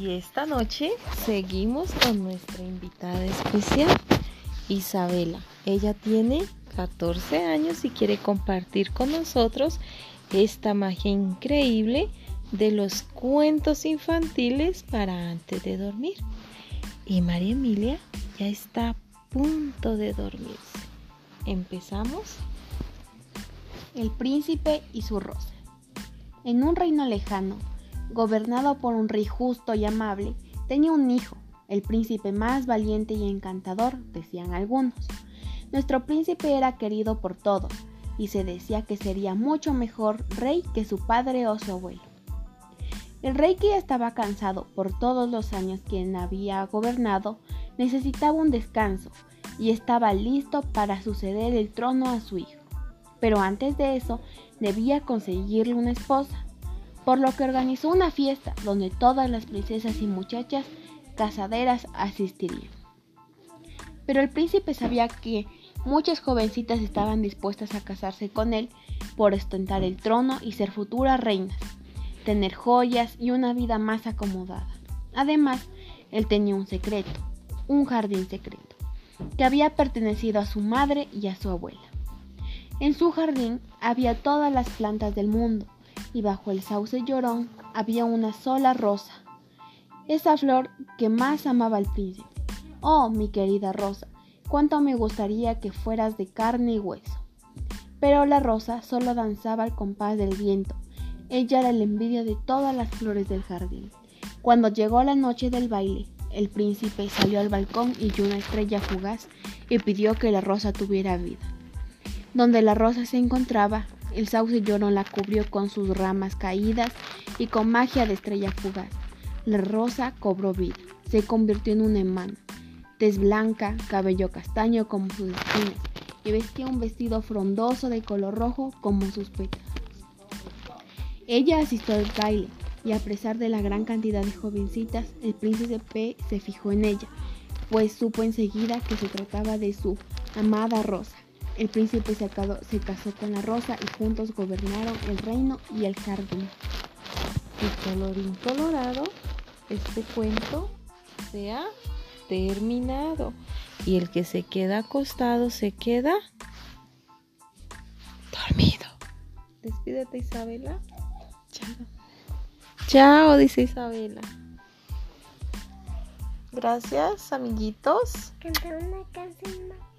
Y esta noche seguimos con nuestra invitada especial, Isabela. Ella tiene 14 años y quiere compartir con nosotros esta magia increíble de los cuentos infantiles para antes de dormir. Y María Emilia ya está a punto de dormirse. ¿Empezamos? El príncipe y su rosa. En un reino lejano, gobernado por un rey justo y amable, tenía un hijo, el príncipe más valiente y encantador, decían algunos. Nuestro príncipe era querido por todos, y se decía que sería mucho mejor rey que su padre o su abuelo. El rey que ya estaba cansado por todos los años que había gobernado, necesitaba un descanso y estaba listo para suceder el trono a su hijo. Pero antes de eso, debía conseguirle una esposa, por lo que organizó una fiesta donde todas las princesas y muchachas casaderas asistirían. Pero el príncipe sabía que muchas jovencitas estaban dispuestas a casarse con él por ostentar el trono y ser futuras reinas, tener joyas y una vida más acomodada. Además, él tenía un secreto, un jardín secreto, que había pertenecido a su madre y a su abuela. En su jardín había todas las plantas del mundo, y bajo el sauce llorón había una sola rosa, esa flor que más amaba el príncipe. Oh, mi querida rosa, cuánto me gustaría que fueras de carne y hueso. Pero la rosa solo danzaba al compás del viento. Ella era la envidia de todas las flores del jardín. Cuando llegó la noche del baile, el príncipe salió al balcón y una estrella fugaz y pidió que la rosa tuviera vida. Donde la rosa se encontraba, el sauce llorón la cubrió con sus ramas caídas y con magia de estrella fugaz. La rosa cobró vida, se convirtió en un imán, tez blanca, cabello castaño como sus espinas, y vestía un vestido frondoso de color rojo como sus pétalos. Ella asistió al baile, y a pesar de la gran cantidad de jovencitas, el príncipe P se fijó en ella, pues supo enseguida que se trataba de su amada Rosa. El príncipe se, casó con la rosa y juntos gobernaron el reino y el jardín. Y colorín colorado, este cuento se ha terminado. Y el que se queda acostado se queda dormido. Despídete Isabela. Chao. Chao, dice Isabela. Gracias, amiguitos. Cantar una canción